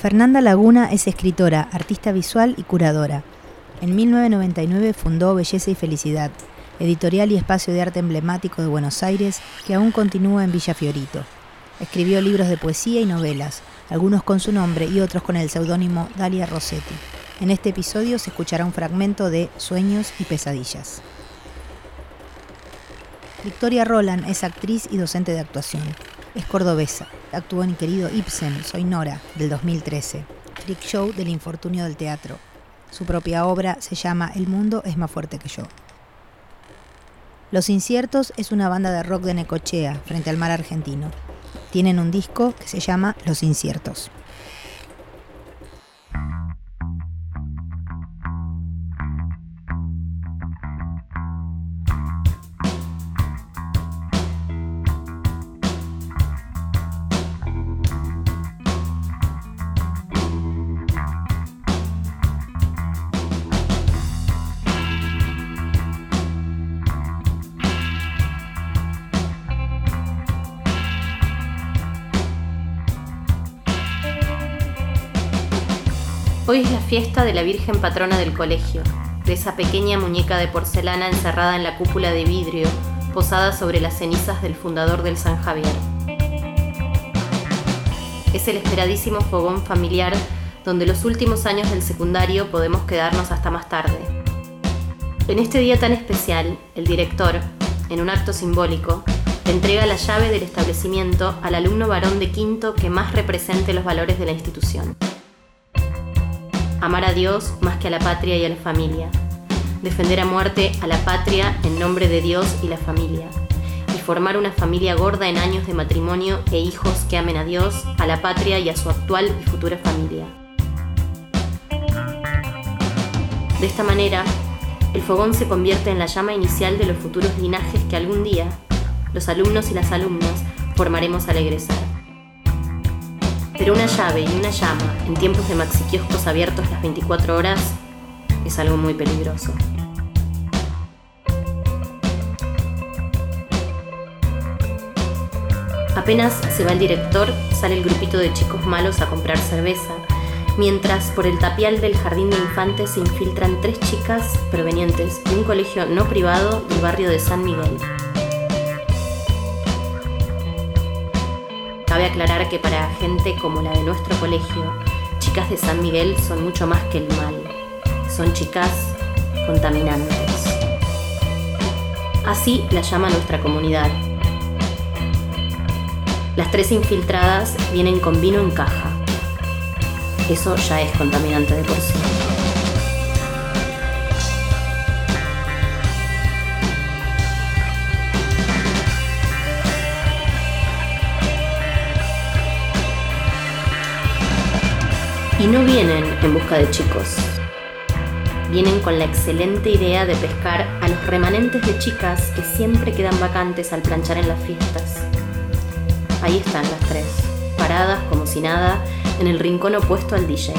Fernanda Laguna es escritora, artista visual y curadora. En 1999 fundó Belleza y Felicidad, editorial y espacio de arte emblemático de Buenos Aires que aún continúa en Villa Fiorito. Escribió libros de poesía y novelas, algunos con su nombre y otros con el seudónimo Dalia Rossetti. En este episodio se escuchará un fragmento de Sueños y Pesadillas. Victoria Roland es actriz y docente de actuación. Es cordobesa. Actuó en Querido Ibsen, Soy Nora, del 2013. Freak Show del Infortunio del Teatro. Su propia obra se llama El mundo es más fuerte que yo. Los Inciertos es una banda de rock de Necochea, frente al mar argentino. Tienen un disco que se llama Los Inciertos. Hoy es la fiesta de la Virgen Patrona del colegio, de esa pequeña muñeca de porcelana encerrada en la cúpula de vidrio, posada sobre las cenizas del fundador del San Javier. Es el esperadísimo fogón familiar donde los últimos años del secundario podemos quedarnos hasta más tarde. En este día tan especial, el director, en un acto simbólico, entrega la llave del establecimiento al alumno varón de quinto que más represente los valores de la institución amar a Dios más que a la patria y a la familia, defender a muerte a la patria en nombre de Dios y la familia, y formar una familia gorda en años de matrimonio e hijos que amen a Dios, a la patria y a su actual y futura familia. De esta manera, el fogón se convierte en la llama inicial de los futuros linajes que algún día los alumnos y las alumnas formaremos al egresar. Pero una llave y una llama en tiempos de maxiquioscos abiertos las 24 horas es algo muy peligroso. Apenas se va el director, sale el grupito de chicos malos a comprar cerveza, mientras por el tapial del jardín de infantes se infiltran tres chicas provenientes de un colegio no privado del barrio de San Miguel. Cabe aclarar que para gente como la de nuestro colegio, chicas de San Miguel son mucho más que el mal. Son chicas contaminantes. Así la llama nuestra comunidad. Las tres infiltradas vienen con vino en caja. Eso ya es contaminante de por sí. No vienen en busca de chicos. Vienen con la excelente idea de pescar a los remanentes de chicas que siempre quedan vacantes al planchar en las fiestas. Ahí están las tres, paradas como si nada en el rincón opuesto al DJ.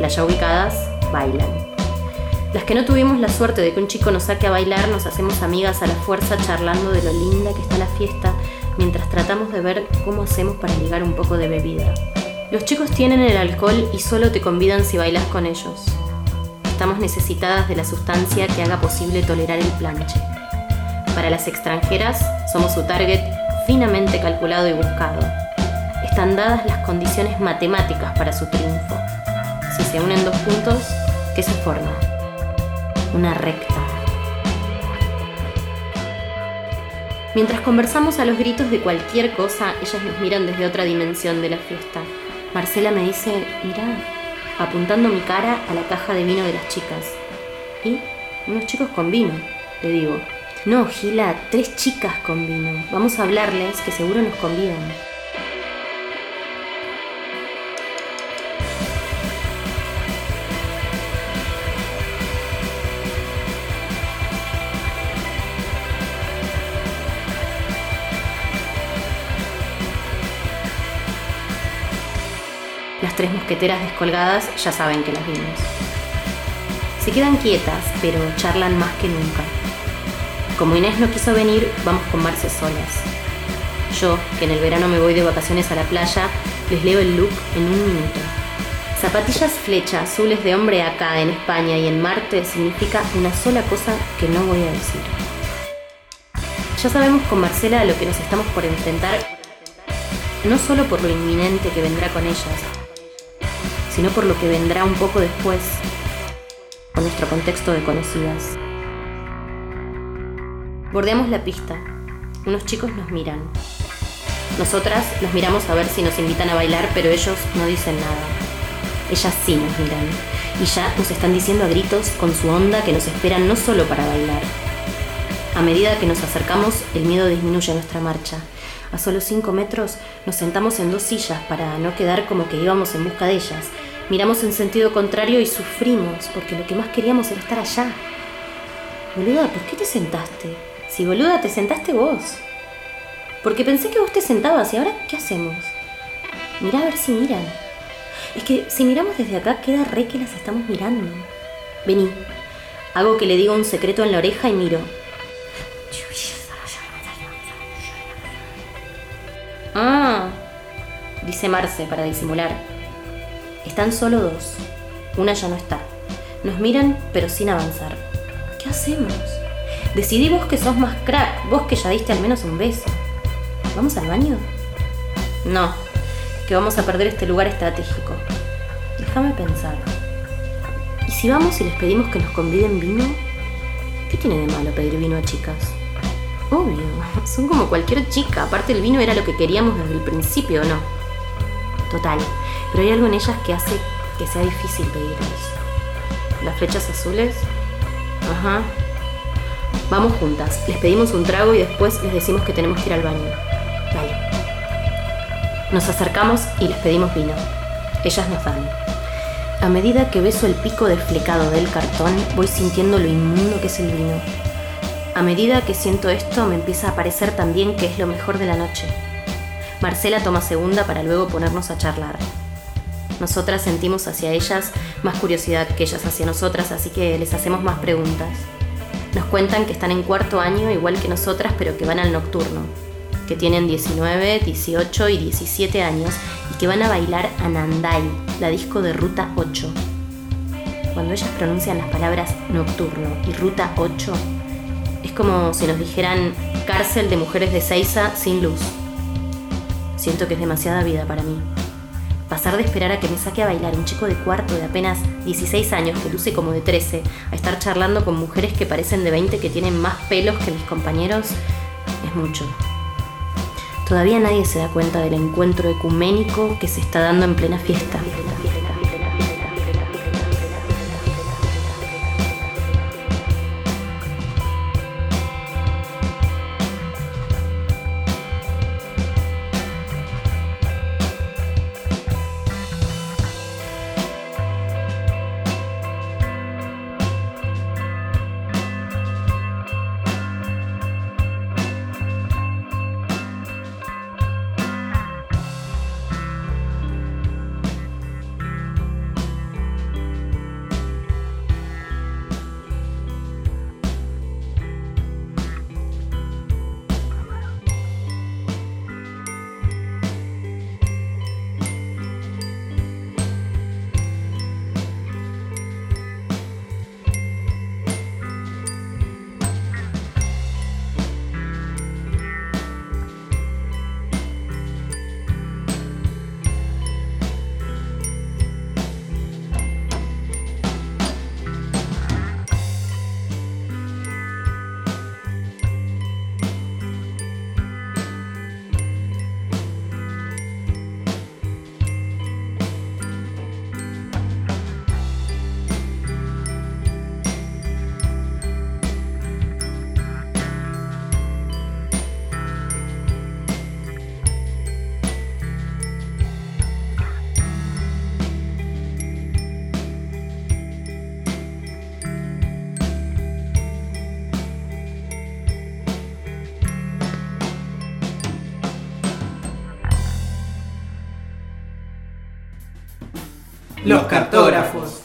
Las ya ubicadas bailan. Las que no tuvimos la suerte de que un chico nos saque a bailar nos hacemos amigas a la fuerza charlando de lo linda que está la fiesta mientras tratamos de ver cómo hacemos para ligar un poco de bebida. Los chicos tienen el alcohol y solo te convidan si bailas con ellos. Estamos necesitadas de la sustancia que haga posible tolerar el planche. Para las extranjeras, somos su target finamente calculado y buscado. Están dadas las condiciones matemáticas para su triunfo. Si se unen dos puntos, ¿qué se forma? Una recta. Mientras conversamos a los gritos de cualquier cosa, ellas nos miran desde otra dimensión de la fiesta. Marcela me dice, mira, apuntando mi cara a la caja de vino de las chicas. ¿Y? Unos chicos con vino, le digo. No, Gila, tres chicas con vino. Vamos a hablarles que seguro nos convidan. Tres mosqueteras descolgadas ya saben que las vimos. Se quedan quietas, pero charlan más que nunca. Como Inés no quiso venir, vamos con Marce solas. Yo, que en el verano me voy de vacaciones a la playa, Les leo el look en un minuto. Zapatillas flecha azules de hombre acá en España y en Marte significa una sola cosa que no voy a decir. Ya sabemos con Marcela a lo que nos estamos por enfrentar, no solo por lo inminente que vendrá con ellas, sino por lo que vendrá un poco después, con nuestro contexto de conocidas. Bordeamos la pista. Unos chicos nos miran. Nosotras los miramos a ver si nos invitan a bailar, pero ellos no dicen nada. Ellas sí nos miran. Y ya nos están diciendo a gritos con su onda que nos esperan no solo para bailar. A medida que nos acercamos, el miedo disminuye nuestra marcha. A solo cinco metros nos sentamos en dos sillas para no quedar como que íbamos en busca de ellas. Miramos en sentido contrario y sufrimos, porque lo que más queríamos era estar allá. Boluda, ¿por qué te sentaste? Si boluda, te sentaste vos. Porque pensé que vos te sentabas y ahora, ¿qué hacemos? Mirá a ver si miran. Es que si miramos desde acá, queda re que las estamos mirando. Vení. Hago que le diga un secreto en la oreja y miro. Ah, dice Marce para disimular. Están solo dos. Una ya no está. Nos miran, pero sin avanzar. ¿Qué hacemos? Decidí vos que sos más crack, vos que ya diste al menos un beso. ¿Vamos al baño? No, que vamos a perder este lugar estratégico. Déjame pensar. ¿Y si vamos y les pedimos que nos conviden vino? ¿Qué tiene de malo pedir vino a chicas? Obvio, son como cualquier chica. Aparte el vino era lo que queríamos desde el principio, ¿no? Total, pero hay algo en ellas que hace que sea difícil pedirles. Las flechas azules. Ajá, Vamos juntas, les pedimos un trago y después les decimos que tenemos que ir al baño. Vale. Nos acercamos y les pedimos vino. Ellas nos dan. A medida que beso el pico desflecado del cartón, voy sintiendo lo inmundo que es el vino. A medida que siento esto, me empieza a parecer también que es lo mejor de la noche. Marcela toma segunda para luego ponernos a charlar. Nosotras sentimos hacia ellas más curiosidad que ellas hacia nosotras, así que les hacemos más preguntas. Nos cuentan que están en cuarto año igual que nosotras, pero que van al nocturno, que tienen 19, 18 y 17 años y que van a bailar a Nandai, la disco de Ruta 8. Cuando ellas pronuncian las palabras nocturno y Ruta 8, es como si nos dijeran cárcel de mujeres de Seiza sin luz. Siento que es demasiada vida para mí. Pasar de esperar a que me saque a bailar un chico de cuarto de apenas 16 años que luce como de 13, a estar charlando con mujeres que parecen de 20 que tienen más pelos que mis compañeros, es mucho. Todavía nadie se da cuenta del encuentro ecuménico que se está dando en plena fiesta. Los cartógrafos.